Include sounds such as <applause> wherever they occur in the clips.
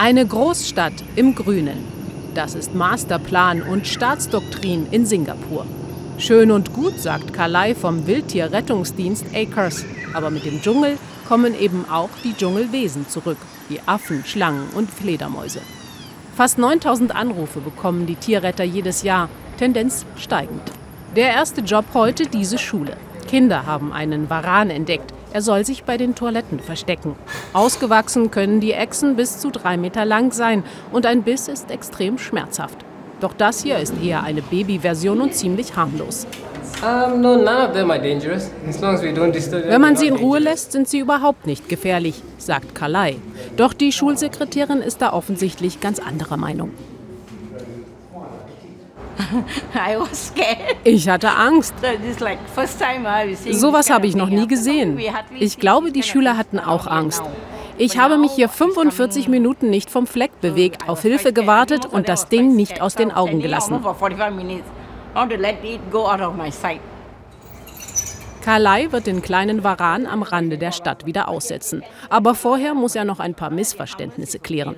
Eine Großstadt im Grünen. Das ist Masterplan und Staatsdoktrin in Singapur. Schön und gut, sagt Kalai vom Wildtierrettungsdienst Acres. Aber mit dem Dschungel kommen eben auch die Dschungelwesen zurück, wie Affen, Schlangen und Fledermäuse. Fast 9000 Anrufe bekommen die Tierretter jedes Jahr, Tendenz steigend. Der erste Job heute diese Schule. Kinder haben einen Varan entdeckt. Er soll sich bei den Toiletten verstecken. Ausgewachsen können die Echsen bis zu drei Meter lang sein und ein Biss ist extrem schmerzhaft. Doch das hier ist eher eine Babyversion und ziemlich harmlos. Wenn man sie in Ruhe lässt, sind sie überhaupt nicht gefährlich, sagt Kalai. Doch die Schulsekretärin ist da offensichtlich ganz anderer Meinung. <laughs> Ich hatte Angst. Sowas habe ich noch nie gesehen. Ich glaube, die Schüler hatten auch Angst. Ich habe mich hier 45 Minuten nicht vom Fleck bewegt, auf Hilfe gewartet und das Ding nicht aus den Augen gelassen. Kalai wird den kleinen Varan am Rande der Stadt wieder aussetzen. Aber vorher muss er noch ein paar Missverständnisse klären.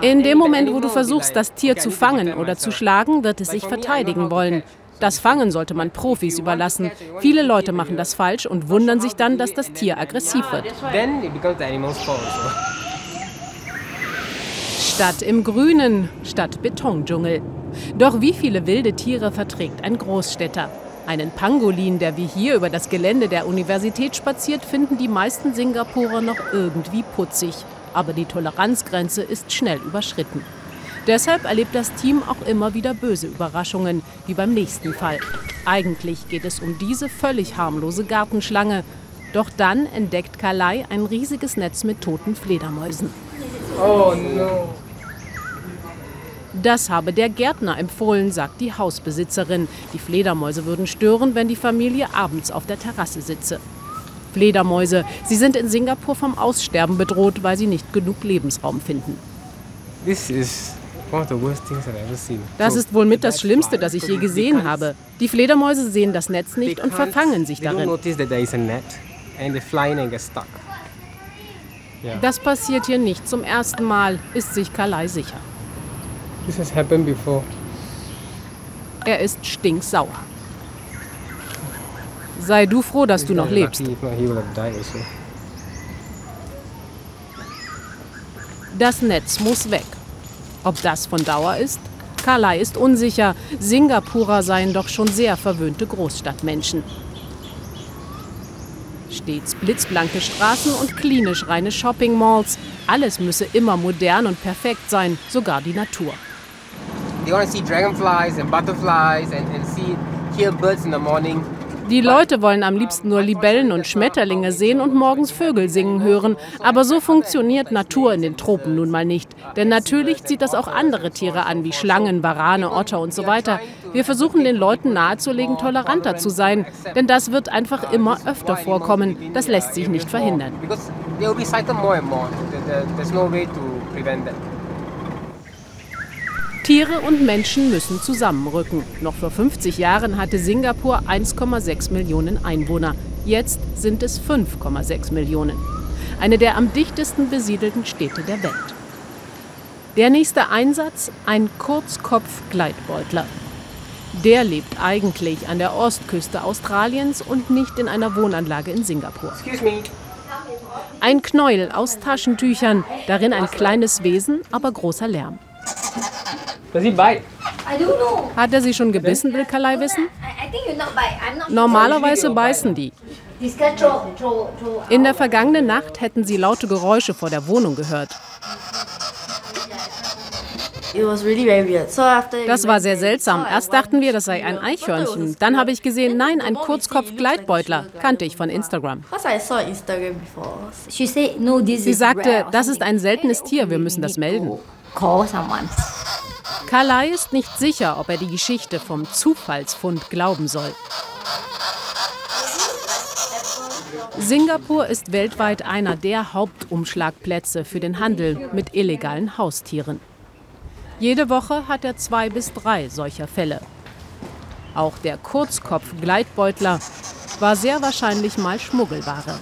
In dem Moment, wo du versuchst, das Tier zu fangen oder zu schlagen, wird es sich verteidigen wollen. Das Fangen sollte man Profis überlassen. Viele Leute machen das falsch und wundern sich dann, dass das Tier aggressiv wird. Stadt im Grünen, statt Betondschungel. Doch wie viele wilde Tiere verträgt ein Großstädter? Einen Pangolin, der wie hier über das Gelände der Universität spaziert, finden die meisten Singapurer noch irgendwie putzig. Aber die Toleranzgrenze ist schnell überschritten. Deshalb erlebt das Team auch immer wieder böse Überraschungen, wie beim nächsten Fall. Eigentlich geht es um diese völlig harmlose Gartenschlange. Doch dann entdeckt Kalai ein riesiges Netz mit toten Fledermäusen. Oh no. Das habe der Gärtner empfohlen, sagt die Hausbesitzerin. Die Fledermäuse würden stören, wenn die Familie abends auf der Terrasse sitze. Fledermäuse, sie sind in Singapur vom Aussterben bedroht, weil sie nicht genug Lebensraum finden. Das ist wohl mit das Schlimmste, das ich je gesehen habe. Die Fledermäuse sehen das Netz nicht und verfangen sich darin. Das passiert hier nicht zum ersten Mal, ist sich Kalai sicher. Er ist stinksauer. Sei du froh, dass du noch lebst. Das Netz muss weg. Ob das von Dauer ist? Kalai ist unsicher. Singapurer seien doch schon sehr verwöhnte Großstadtmenschen. Stets blitzblanke Straßen und klinisch reine Shopping-Malls. Alles müsse immer modern und perfekt sein, sogar die Natur. They want to see dragonflies and butterflies and, and see hear birds in the morning. Die Leute wollen am liebsten nur Libellen und Schmetterlinge sehen und morgens Vögel singen hören. Aber so funktioniert Natur in den Tropen nun mal nicht. Denn natürlich zieht das auch andere Tiere an, wie Schlangen, Warane, Otter und so weiter. Wir versuchen den Leuten nahezulegen, toleranter zu sein. Denn das wird einfach immer öfter vorkommen. Das lässt sich nicht verhindern. Tiere und Menschen müssen zusammenrücken. Noch vor 50 Jahren hatte Singapur 1,6 Millionen Einwohner. Jetzt sind es 5,6 Millionen. Eine der am dichtesten besiedelten Städte der Welt. Der nächste Einsatz, ein Kurzkopf-Gleitbeutler. Der lebt eigentlich an der Ostküste Australiens und nicht in einer Wohnanlage in Singapur. Ein Knäuel aus Taschentüchern, darin ein kleines Wesen, aber großer Lärm. Hat er sie schon gebissen, will Kalai wissen? Normalerweise beißen die. In der vergangenen Nacht hätten sie laute Geräusche vor der Wohnung gehört. Das war sehr seltsam. Erst dachten wir, das sei ein Eichhörnchen. Dann habe ich gesehen, nein, ein Kurzkopf-Gleitbeutler. Kannte ich von Instagram. Sie sagte, das ist ein seltenes Tier, wir müssen das melden. Kalai ist nicht sicher, ob er die Geschichte vom Zufallsfund glauben soll. Singapur ist weltweit einer der Hauptumschlagplätze für den Handel mit illegalen Haustieren. Jede Woche hat er zwei bis drei solcher Fälle. Auch der Kurzkopf-Gleitbeutler war sehr wahrscheinlich mal Schmuggelware.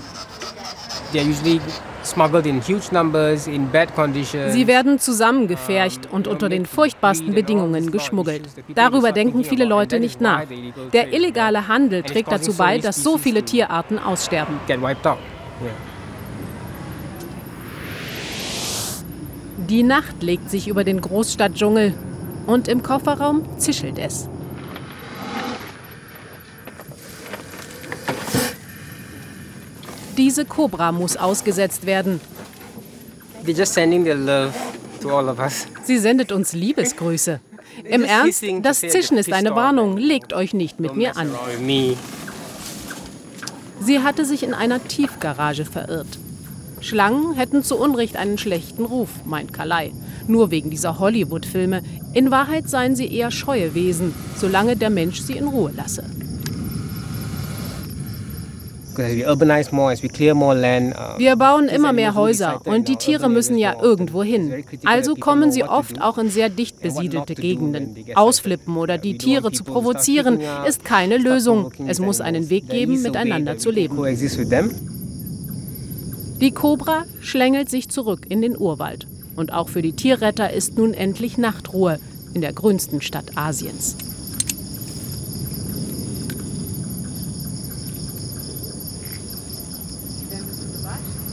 Sie werden zusammengefercht und unter den furchtbarsten Bedingungen geschmuggelt. Darüber denken viele Leute nicht nach. Der illegale Handel trägt dazu bei, dass so viele Tierarten aussterben. Die Nacht legt sich über den Großstadtdschungel und im Kofferraum zischelt es. Diese Kobra muss ausgesetzt werden. Sie sendet uns Liebesgrüße. Im Ernst, das Zischen ist eine Warnung. Legt euch nicht mit mir an. Sie hatte sich in einer Tiefgarage verirrt. Schlangen hätten zu Unrecht einen schlechten Ruf, meint Kalai. Nur wegen dieser Hollywood-Filme. In Wahrheit seien sie eher scheue Wesen, solange der Mensch sie in Ruhe lasse. Wir bauen immer mehr Häuser und die Tiere müssen ja irgendwo hin. Also kommen sie oft auch in sehr dicht besiedelte Gegenden. Ausflippen oder die Tiere zu provozieren ist keine Lösung. Es muss einen Weg geben, miteinander zu leben. Die Kobra schlängelt sich zurück in den Urwald. Und auch für die Tierretter ist nun endlich Nachtruhe in der grünsten Stadt Asiens. Bus